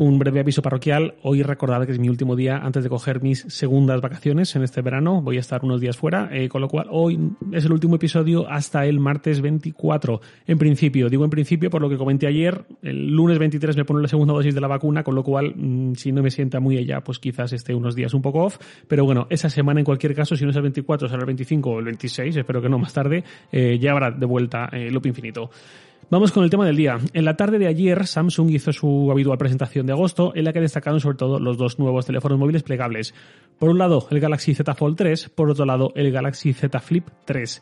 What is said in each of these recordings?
Un breve aviso parroquial. Hoy recordad que es mi último día antes de coger mis segundas vacaciones en este verano. Voy a estar unos días fuera, eh, con lo cual hoy es el último episodio hasta el martes 24. En principio, digo en principio por lo que comenté ayer, el lunes 23 me pone la segunda dosis de la vacuna, con lo cual mm, si no me sienta muy allá, pues quizás esté unos días un poco off. Pero bueno, esa semana en cualquier caso, si no es el 24, será el 25 o el 26, espero que no más tarde, eh, ya habrá de vuelta eh, Loop Infinito. Vamos con el tema del día. En la tarde de ayer, Samsung hizo su habitual presentación de agosto, en la que destacaron sobre todo los dos nuevos teléfonos móviles plegables. Por un lado, el Galaxy Z Fold 3, por otro lado, el Galaxy Z Flip 3.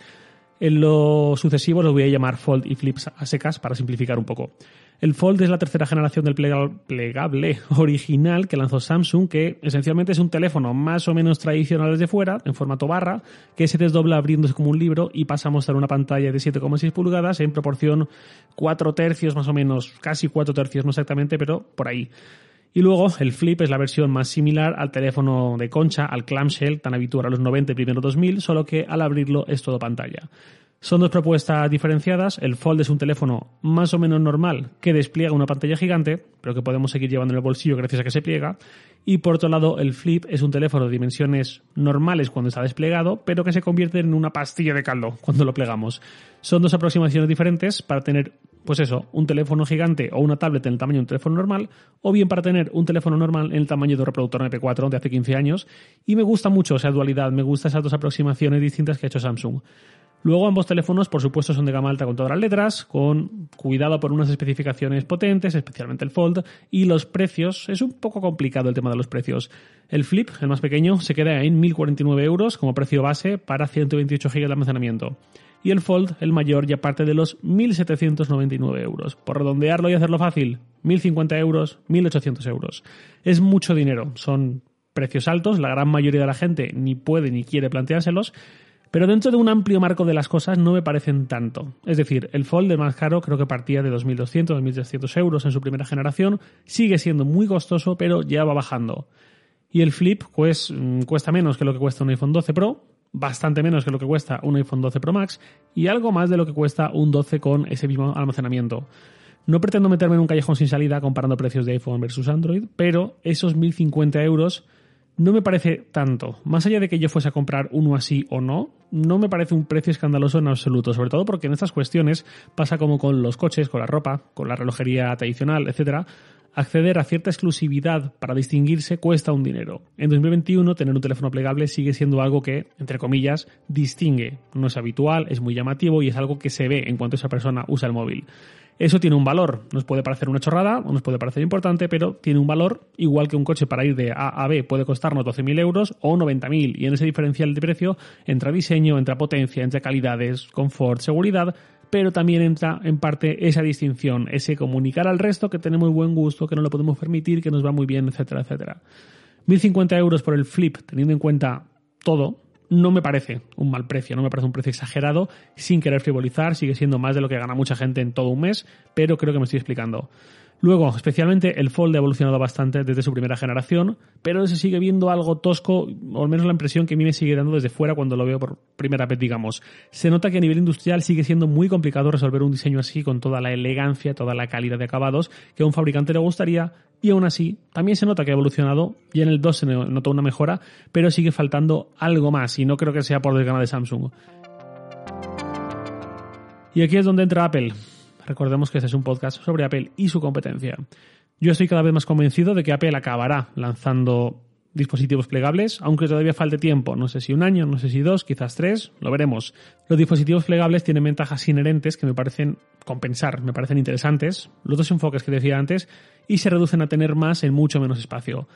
En lo sucesivo los voy a llamar Fold y Flips a secas para simplificar un poco. El Fold es la tercera generación del plegable original que lanzó Samsung, que esencialmente es un teléfono más o menos tradicional desde fuera, en formato barra, que se desdobla abriéndose como un libro y pasa a mostrar una pantalla de 7,6 pulgadas en proporción 4 tercios más o menos, casi 4 tercios, no exactamente, pero por ahí. Y luego el Flip es la versión más similar al teléfono de concha, al clamshell, tan habitual a los 90 y primero 2000, solo que al abrirlo es todo pantalla. Son dos propuestas diferenciadas. El Fold es un teléfono más o menos normal que despliega una pantalla gigante, pero que podemos seguir llevando en el bolsillo gracias a que se pliega. Y por otro lado, el Flip es un teléfono de dimensiones normales cuando está desplegado, pero que se convierte en una pastilla de caldo cuando lo plegamos. Son dos aproximaciones diferentes para tener, pues eso, un teléfono gigante o una tablet en el tamaño de un teléfono normal, o bien para tener un teléfono normal en el tamaño de un reproductor MP4 de hace 15 años. Y me gusta mucho esa dualidad, me gustan esas dos aproximaciones distintas que ha hecho Samsung. Luego ambos teléfonos, por supuesto, son de gama alta con todas las letras, con cuidado por unas especificaciones potentes, especialmente el Fold, y los precios, es un poco complicado el tema de los precios. El Flip, el más pequeño, se queda en 1.049 euros como precio base para 128 GB de almacenamiento. Y el Fold, el mayor, ya parte de los 1.799 euros. Por redondearlo y hacerlo fácil, 1.050 euros, 1.800 euros. Es mucho dinero, son precios altos, la gran mayoría de la gente ni puede ni quiere planteárselos, pero dentro de un amplio marco de las cosas no me parecen tanto. Es decir, el Fold de más caro creo que partía de 2.200, 2.300 euros en su primera generación, sigue siendo muy costoso, pero ya va bajando. Y el Flip pues, mm, cuesta menos que lo que cuesta un iPhone 12 Pro, bastante menos que lo que cuesta un iPhone 12 Pro Max y algo más de lo que cuesta un 12 con ese mismo almacenamiento. No pretendo meterme en un callejón sin salida comparando precios de iPhone versus Android, pero esos 1.050 euros no me parece tanto. Más allá de que yo fuese a comprar uno así o no, no me parece un precio escandaloso en absoluto, sobre todo porque en estas cuestiones pasa como con los coches, con la ropa, con la relojería tradicional, etcétera, acceder a cierta exclusividad para distinguirse cuesta un dinero. En 2021 tener un teléfono plegable sigue siendo algo que, entre comillas, distingue. No es habitual, es muy llamativo y es algo que se ve en cuanto esa persona usa el móvil. Eso tiene un valor. Nos puede parecer una chorrada o nos puede parecer importante, pero tiene un valor igual que un coche para ir de A a B puede costarnos 12.000 euros o 90.000. Y en ese diferencial de precio entra diseño, entra potencia, entra calidades, confort, seguridad, pero también entra en parte esa distinción, ese comunicar al resto que tenemos buen gusto, que no lo podemos permitir, que nos va muy bien, etcétera, etcétera. 1.050 euros por el flip, teniendo en cuenta todo, no me parece un mal precio, no me parece un precio exagerado, sin querer frivolizar, sigue siendo más de lo que gana mucha gente en todo un mes, pero creo que me estoy explicando. Luego, especialmente el Fold ha evolucionado bastante desde su primera generación, pero se sigue viendo algo tosco, o al menos la impresión que a mí me sigue dando desde fuera cuando lo veo por primera vez, digamos. Se nota que a nivel industrial sigue siendo muy complicado resolver un diseño así con toda la elegancia, toda la calidad de acabados que a un fabricante le gustaría, y aún así también se nota que ha evolucionado, y en el 2 se nota una mejora, pero sigue faltando algo más, y no creo que sea por desgana de Samsung. Y aquí es donde entra Apple. Recordemos que este es un podcast sobre Apple y su competencia. Yo estoy cada vez más convencido de que Apple acabará lanzando dispositivos plegables, aunque todavía falte tiempo, no sé si un año, no sé si dos, quizás tres, lo veremos. Los dispositivos plegables tienen ventajas inherentes que me parecen compensar, me parecen interesantes, los dos enfoques que decía antes, y se reducen a tener más en mucho menos espacio.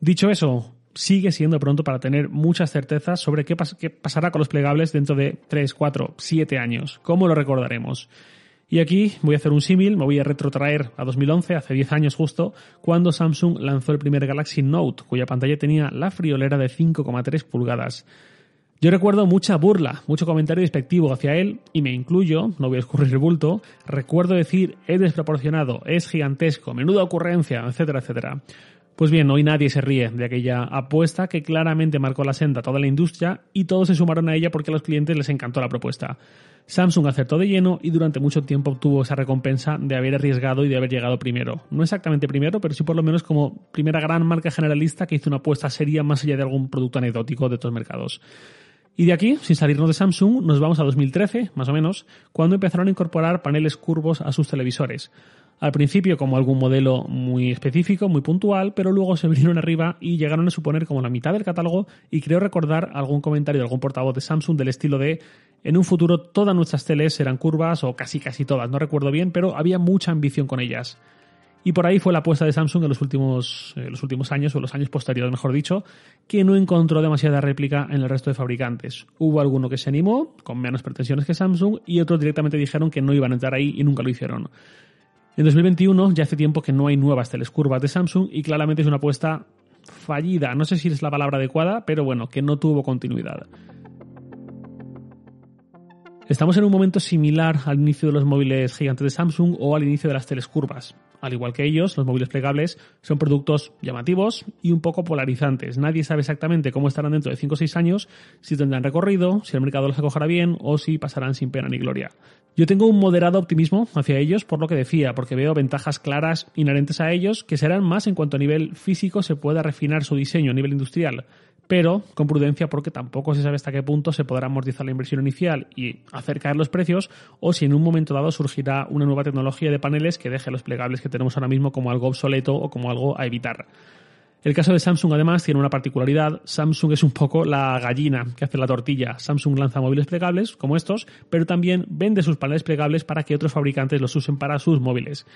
Dicho eso, sigue siendo pronto para tener muchas certezas sobre qué, pasará con los plegables dentro de 3, 4, 7 años, cómo lo recordaremos. Y aquí voy a hacer un símil, me voy a retrotraer a 2011, hace 10 años justo, cuando Samsung lanzó el primer Galaxy Note, cuya pantalla tenía la friolera de 5,3 pulgadas. Yo recuerdo mucha burla, mucho comentario despectivo hacia él, y me incluyo, no voy a escurrir el bulto, recuerdo decir es desproporcionado, es gigantesco, menuda ocurrencia, etcétera, etcétera. Pues bien, hoy nadie se ríe de aquella apuesta que claramente marcó la senda a toda la industria y todos se sumaron a ella porque a los clientes les encantó la propuesta. Samsung acertó de lleno y durante mucho tiempo obtuvo esa recompensa de haber arriesgado y de haber llegado primero. No exactamente primero, pero sí por lo menos como primera gran marca generalista que hizo una apuesta seria más allá de algún producto anecdótico de otros mercados. Y de aquí, sin salirnos de Samsung, nos vamos a 2013, más o menos, cuando empezaron a incorporar paneles curvos a sus televisores. Al principio como algún modelo muy específico, muy puntual, pero luego se vinieron arriba y llegaron a suponer como la mitad del catálogo y creo recordar algún comentario de algún portavoz de Samsung del estilo de en un futuro todas nuestras teles serán curvas o casi casi todas, no recuerdo bien, pero había mucha ambición con ellas. Y por ahí fue la apuesta de Samsung en los últimos, eh, los últimos años, o los años posteriores, mejor dicho, que no encontró demasiada réplica en el resto de fabricantes. Hubo alguno que se animó, con menos pretensiones que Samsung, y otros directamente dijeron que no iban a entrar ahí y nunca lo hicieron. En 2021 ya hace tiempo que no hay nuevas telescurvas de Samsung y claramente es una apuesta fallida. No sé si es la palabra adecuada, pero bueno, que no tuvo continuidad. Estamos en un momento similar al inicio de los móviles gigantes de Samsung o al inicio de las telescurvas. Al igual que ellos, los móviles plegables son productos llamativos y un poco polarizantes. Nadie sabe exactamente cómo estarán dentro de 5 o 6 años, si tendrán recorrido, si el mercado los acogerá bien o si pasarán sin pena ni gloria. Yo tengo un moderado optimismo hacia ellos por lo que decía, porque veo ventajas claras inherentes a ellos que serán más en cuanto a nivel físico se pueda refinar su diseño a nivel industrial pero con prudencia porque tampoco se sabe hasta qué punto se podrá amortizar la inversión inicial y hacer caer los precios o si en un momento dado surgirá una nueva tecnología de paneles que deje los plegables que tenemos ahora mismo como algo obsoleto o como algo a evitar. El caso de Samsung además tiene una particularidad. Samsung es un poco la gallina que hace la tortilla. Samsung lanza móviles plegables como estos, pero también vende sus paneles plegables para que otros fabricantes los usen para sus móviles.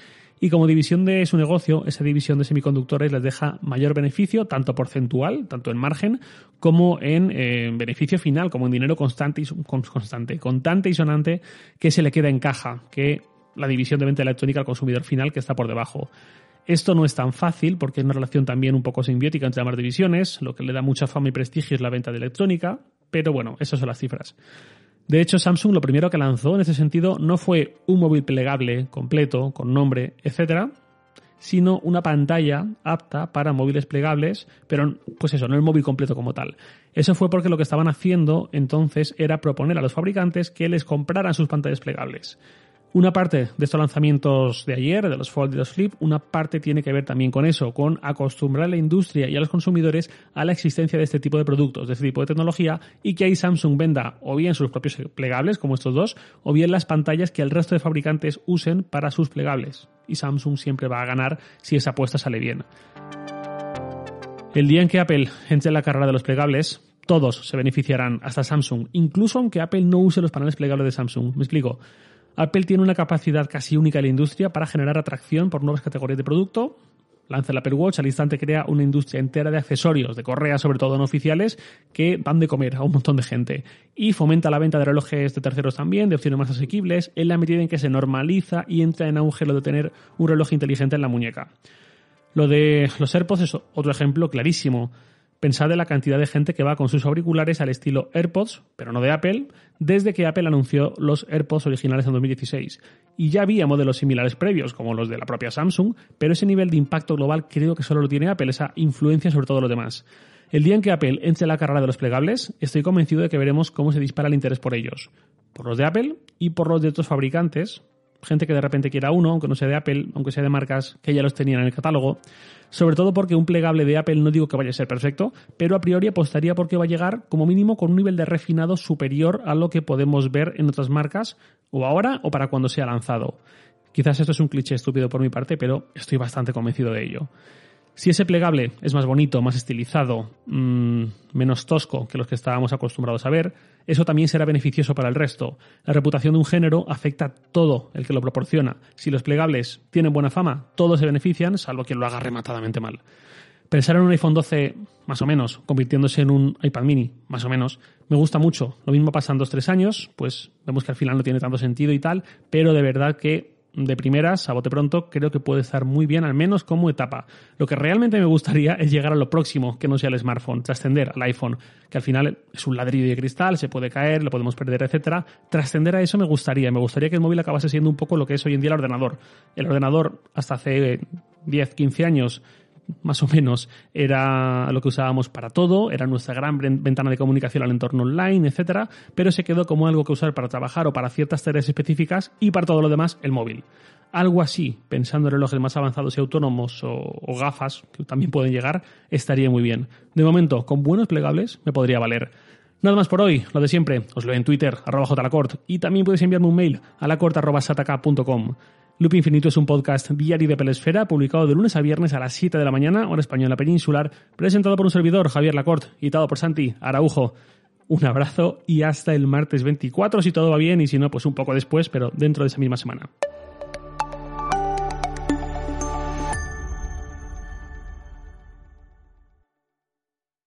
Y como división de su negocio, esa división de semiconductores les deja mayor beneficio, tanto porcentual, tanto en margen, como en eh, beneficio final, como en dinero constante y, sonante que se le queda en caja, que la división de venta electrónica al consumidor final que está por debajo. Esto no es tan fácil porque es una relación también un poco simbiótica entre ambas divisiones, lo que le da mucha fama y prestigio es la venta de electrónica, pero bueno, esas son las cifras. De hecho, Samsung lo primero que lanzó en ese sentido no fue un móvil plegable completo, con nombre, etcétera, sino una pantalla apta para móviles plegables, pero pues eso, no el móvil completo como tal. Eso fue porque lo que estaban haciendo entonces era proponer a los fabricantes que les compraran sus pantallas plegables. Una parte de estos lanzamientos de ayer, de los Fold y los Flip, una parte tiene que ver también con eso, con acostumbrar a la industria y a los consumidores a la existencia de este tipo de productos, de este tipo de tecnología, y que ahí Samsung venda o bien sus propios plegables, como estos dos, o bien las pantallas que el resto de fabricantes usen para sus plegables. Y Samsung siempre va a ganar si esa apuesta sale bien. El día en que Apple entre en la carrera de los plegables, todos se beneficiarán, hasta Samsung, incluso aunque Apple no use los paneles plegables de Samsung. Me explico. Apple tiene una capacidad casi única en la industria para generar atracción por nuevas categorías de producto. Lanza el Apple Watch, al instante crea una industria entera de accesorios, de correas sobre todo no oficiales, que van de comer a un montón de gente. Y fomenta la venta de relojes de terceros también, de opciones más asequibles, en la medida en que se normaliza y entra en auge lo de tener un reloj inteligente en la muñeca. Lo de los AirPods es otro ejemplo clarísimo. Pensad en la cantidad de gente que va con sus auriculares al estilo AirPods, pero no de Apple, desde que Apple anunció los AirPods originales en 2016. Y ya había modelos similares previos, como los de la propia Samsung, pero ese nivel de impacto global creo que solo lo tiene Apple, esa influencia sobre todo los demás. El día en que Apple entre la carrera de los plegables, estoy convencido de que veremos cómo se dispara el interés por ellos. Por los de Apple y por los de otros fabricantes, gente que de repente quiera uno, aunque no sea de Apple, aunque sea de marcas que ya los tenían en el catálogo. Sobre todo porque un plegable de Apple no digo que vaya a ser perfecto, pero a priori apostaría porque va a llegar como mínimo con un nivel de refinado superior a lo que podemos ver en otras marcas, o ahora o para cuando sea lanzado. Quizás esto es un cliché estúpido por mi parte, pero estoy bastante convencido de ello. Si ese plegable es más bonito, más estilizado, mmm, menos tosco que los que estábamos acostumbrados a ver, eso también será beneficioso para el resto. La reputación de un género afecta a todo el que lo proporciona. Si los plegables tienen buena fama, todos se benefician, salvo quien lo haga rematadamente mal. Pensar en un iPhone 12, más o menos, convirtiéndose en un iPad mini, más o menos, me gusta mucho. Lo mismo pasa en dos tres años, pues vemos que al final no tiene tanto sentido y tal, pero de verdad que de primeras, a bote pronto, creo que puede estar muy bien, al menos como etapa. Lo que realmente me gustaría es llegar a lo próximo, que no sea el smartphone, trascender al iPhone, que al final es un ladrillo de cristal, se puede caer, lo podemos perder, etcétera. Trascender a eso me gustaría, me gustaría que el móvil acabase siendo un poco lo que es hoy en día el ordenador. El ordenador, hasta hace 10, 15 años, más o menos era lo que usábamos para todo, era nuestra gran ventana de comunicación al entorno online, etcétera, pero se quedó como algo que usar para trabajar o para ciertas tareas específicas y para todo lo demás el móvil. Algo así, pensando en relojes más avanzados y autónomos o, gafas, que también pueden llegar, estaría muy bien. De momento, con buenos plegables me podría valer. Nada más por hoy, lo de siempre, os leo en Twitter, arroba jlacort, y también podéis enviarme un mail a lacort.sataka.com. Loop Infinito es un podcast diario de Pelesfera, publicado de lunes a viernes a las 7 de la mañana, hora española peninsular, presentado por un servidor, Javier Lacort, y dado por Santi Araujo. Un abrazo y hasta el martes 24 si todo va bien y si no, pues un poco después, pero dentro de esa misma semana.